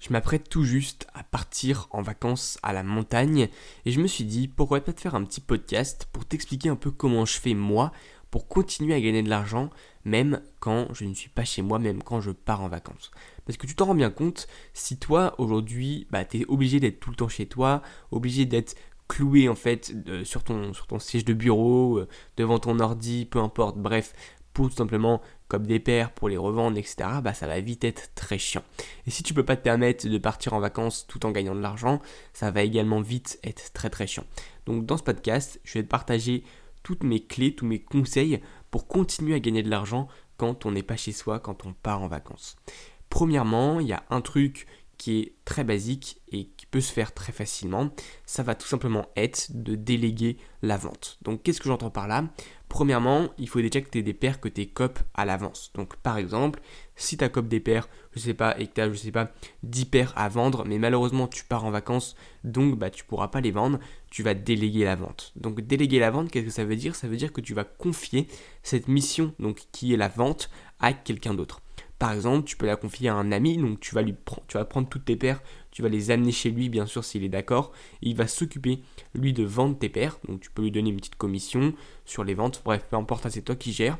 Je m'apprête tout juste à partir en vacances à la montagne et je me suis dit pourquoi pas te faire un petit podcast pour t'expliquer un peu comment je fais moi pour continuer à gagner de l'argent même quand je ne suis pas chez moi, même quand je pars en vacances. Parce que tu t'en rends bien compte, si toi aujourd'hui bah, tu es obligé d'être tout le temps chez toi, obligé d'être cloué en fait sur, ton, sur ton siège de bureau, euh, devant ton ordi, peu importe, bref, tout simplement comme des paires pour les revendre, etc., bah ça va vite être très chiant. Et si tu peux pas te permettre de partir en vacances tout en gagnant de l'argent, ça va également vite être très très chiant. Donc dans ce podcast, je vais te partager toutes mes clés, tous mes conseils pour continuer à gagner de l'argent quand on n'est pas chez soi, quand on part en vacances. Premièrement, il y a un truc qui est très basique et qui peut se faire très facilement, ça va tout simplement être de déléguer la vente. Donc qu'est-ce que j'entends par là? Premièrement, il faut déjà que tu aies des paires que tu copes à l'avance. Donc par exemple, si tu as cop des paires, je sais pas, et que tu as, je sais pas, 10 paires à vendre, mais malheureusement tu pars en vacances, donc bah tu pourras pas les vendre, tu vas déléguer la vente. Donc déléguer la vente, qu'est-ce que ça veut dire? Ça veut dire que tu vas confier cette mission, donc qui est la vente, à quelqu'un d'autre. Par exemple, tu peux la confier à un ami, donc tu vas, lui tu vas prendre toutes tes paires, tu vas les amener chez lui, bien sûr, s'il est d'accord, il va s'occuper, lui, de vendre tes paires, donc tu peux lui donner une petite commission sur les ventes, bref, peu importe, c'est toi qui gères,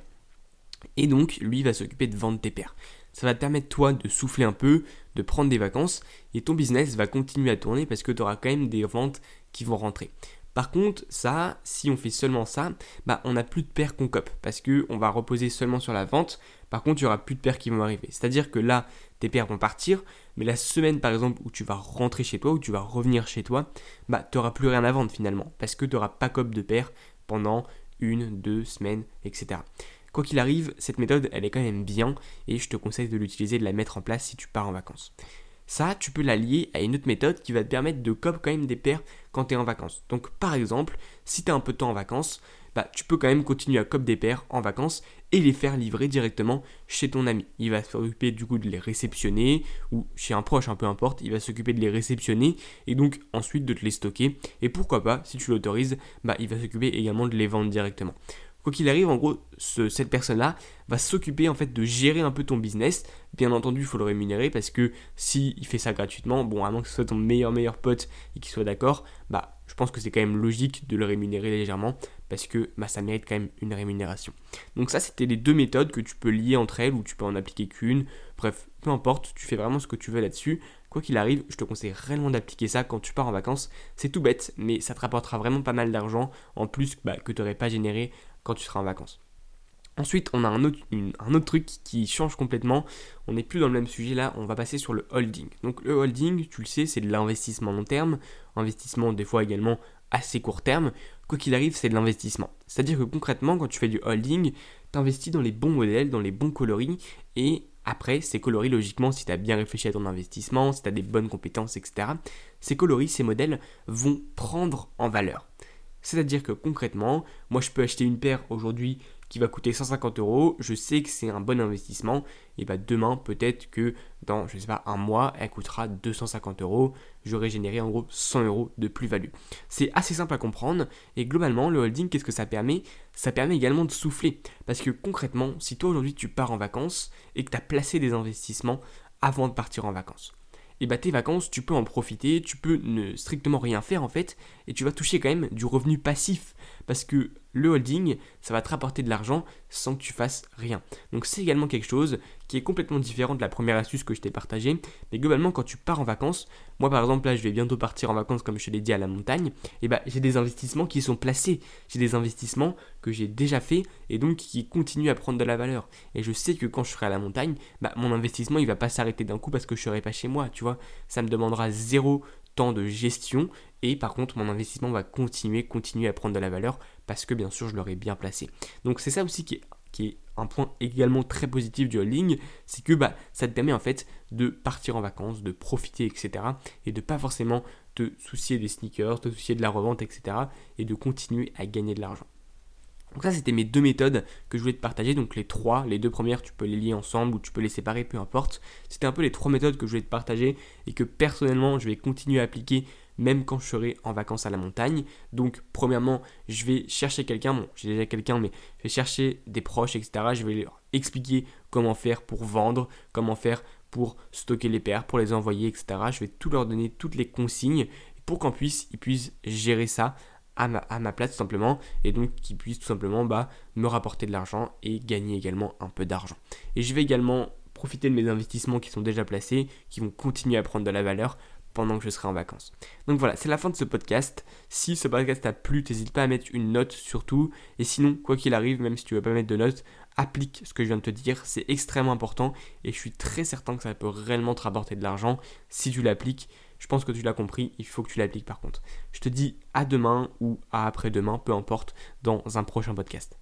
et donc, lui va s'occuper de vendre tes paires. Ça va te permettre, toi, de souffler un peu, de prendre des vacances, et ton business va continuer à tourner parce que tu auras quand même des ventes qui vont rentrer. Par contre, ça, si on fait seulement ça, bah on n'a plus de paires qu'on cope parce que on va reposer seulement sur la vente. Par contre, il n'y aura plus de paires qui vont arriver. C'est-à-dire que là, tes paires vont partir, mais la semaine par exemple où tu vas rentrer chez toi, où tu vas revenir chez toi, bah tu n'auras plus rien à vendre finalement parce que tu n'auras pas cop de paires pendant une, deux semaines, etc. Quoi qu'il arrive, cette méthode, elle est quand même bien et je te conseille de l'utiliser, de la mettre en place si tu pars en vacances. Ça, tu peux la lier à une autre méthode qui va te permettre de cop quand même des paires quand tu es en vacances. Donc par exemple, si tu un peu de temps en vacances, bah, tu peux quand même continuer à cop des paires en vacances et les faire livrer directement chez ton ami. Il va s'occuper du coup de les réceptionner ou chez un proche, un peu importe, il va s'occuper de les réceptionner et donc ensuite de te les stocker. Et pourquoi pas, si tu l'autorises, bah, il va s'occuper également de les vendre directement. Quoi qu'il arrive, en gros, cette personne-là va s'occuper en fait de gérer un peu ton business. Bien entendu, il faut le rémunérer parce que s'il il fait ça gratuitement, bon, à moins que ce soit ton meilleur meilleur pote et qu'il soit d'accord, bah, je pense que c'est quand même logique de le rémunérer légèrement parce que bah, ça mérite quand même une rémunération. Donc ça, c'était les deux méthodes que tu peux lier entre elles ou tu peux en appliquer qu'une. Bref, peu importe, tu fais vraiment ce que tu veux là-dessus. Quoi qu'il arrive, je te conseille réellement d'appliquer ça quand tu pars en vacances. C'est tout bête, mais ça te rapportera vraiment pas mal d'argent en plus bah, que tu n'aurais pas généré quand tu seras en vacances. Ensuite, on a un autre, truc qui change complètement. On n'est plus dans le même sujet là, on va passer sur le holding. Donc le holding, tu le sais, c'est de l'investissement long terme, investissement des fois également assez court terme. Quoi qu'il arrive, c'est de l'investissement. C'est-à-dire que concrètement, quand tu fais du holding, tu investis dans les bons modèles, dans les bons coloris, et après, ces coloris, logiquement, si tu as bien réfléchi à ton investissement, si tu as des bonnes compétences, etc., ces coloris, ces modèles vont prendre en valeur. C'est-à-dire que concrètement, moi je peux acheter une paire aujourd'hui qui va coûter 150 euros, je sais que c'est un bon investissement, et bah demain peut-être que dans, je sais pas, un mois, elle coûtera 250 euros, j'aurai généré en gros 100 euros de plus-value. C'est assez simple à comprendre, et globalement, le holding, qu'est-ce que ça permet? Ça permet également de souffler, parce que concrètement, si toi aujourd'hui tu pars en vacances et que tu as placé des investissements avant de partir en vacances, et bah tes vacances, tu peux en profiter, tu peux ne strictement rien faire en fait, et tu vas toucher quand même du revenu passif, parce que le holding, ça va te rapporter de l'argent sans que tu fasses rien. Donc c'est également quelque chose qui est complètement différent de la première astuce que je t'ai partagée, mais globalement quand tu pars en vacances, moi par exemple là je vais bientôt partir en vacances comme je te l'ai dit à la montagne, et bah j'ai des investissements qui sont placés, j'ai des investissements que j'ai déjà fait et donc qui continuent à prendre de la valeur. Et je sais que quand je serai à la montagne, bah mon investissement il va pas s'arrêter d'un coup parce que je serai pas chez moi, tu vois, ça me demandera zéro temps de gestion et par contre mon investissement va continuer, continuer à prendre de la valeur parce que bien sûr je l'aurai bien placé. Donc c'est ça aussi qui est, un point également très positif du holding, c'est que bah, ça te permet en fait de partir en vacances, de profiter, etc. Et de pas forcément te soucier des sneakers, te soucier de la revente, etc. Et de continuer à gagner de l'argent. Donc ça, c'était mes deux méthodes que je voulais te partager. Donc les trois, les deux premières, tu peux les lier ensemble ou tu peux les séparer, peu importe. C'était un peu les trois méthodes que je voulais te partager et que personnellement, je vais continuer à appliquer même quand je serai en vacances à la montagne. Donc premièrement, je vais chercher quelqu'un, bon, j'ai déjà quelqu'un, mais je vais chercher des proches, etc. Je vais leur expliquer comment faire pour vendre, comment faire pour stocker les paires, pour les envoyer, etc. Je vais tout leur donner, toutes les consignes pour qu'en puisse, ils puissent gérer ça à ma, place tout simplement et donc qu'ils puissent tout simplement bah, me rapporter de l'argent et gagner également un peu d'argent. Et je vais également profiter de mes investissements qui sont déjà placés, qui vont continuer à prendre de la valeur pendant que je serai en vacances. Donc voilà, c'est la fin de ce podcast. Si ce podcast t'a plu, n'hésite pas à mettre une note surtout. Et sinon, quoi qu'il arrive, même si tu veux pas mettre de note, applique ce que je viens de te dire. C'est extrêmement important et je suis très certain que ça peut réellement te rapporter de l'argent si tu l'appliques. Je pense que tu l'as compris, il faut que tu l'appliques par contre. Je te dis à demain ou à après-demain, peu importe, dans un prochain podcast.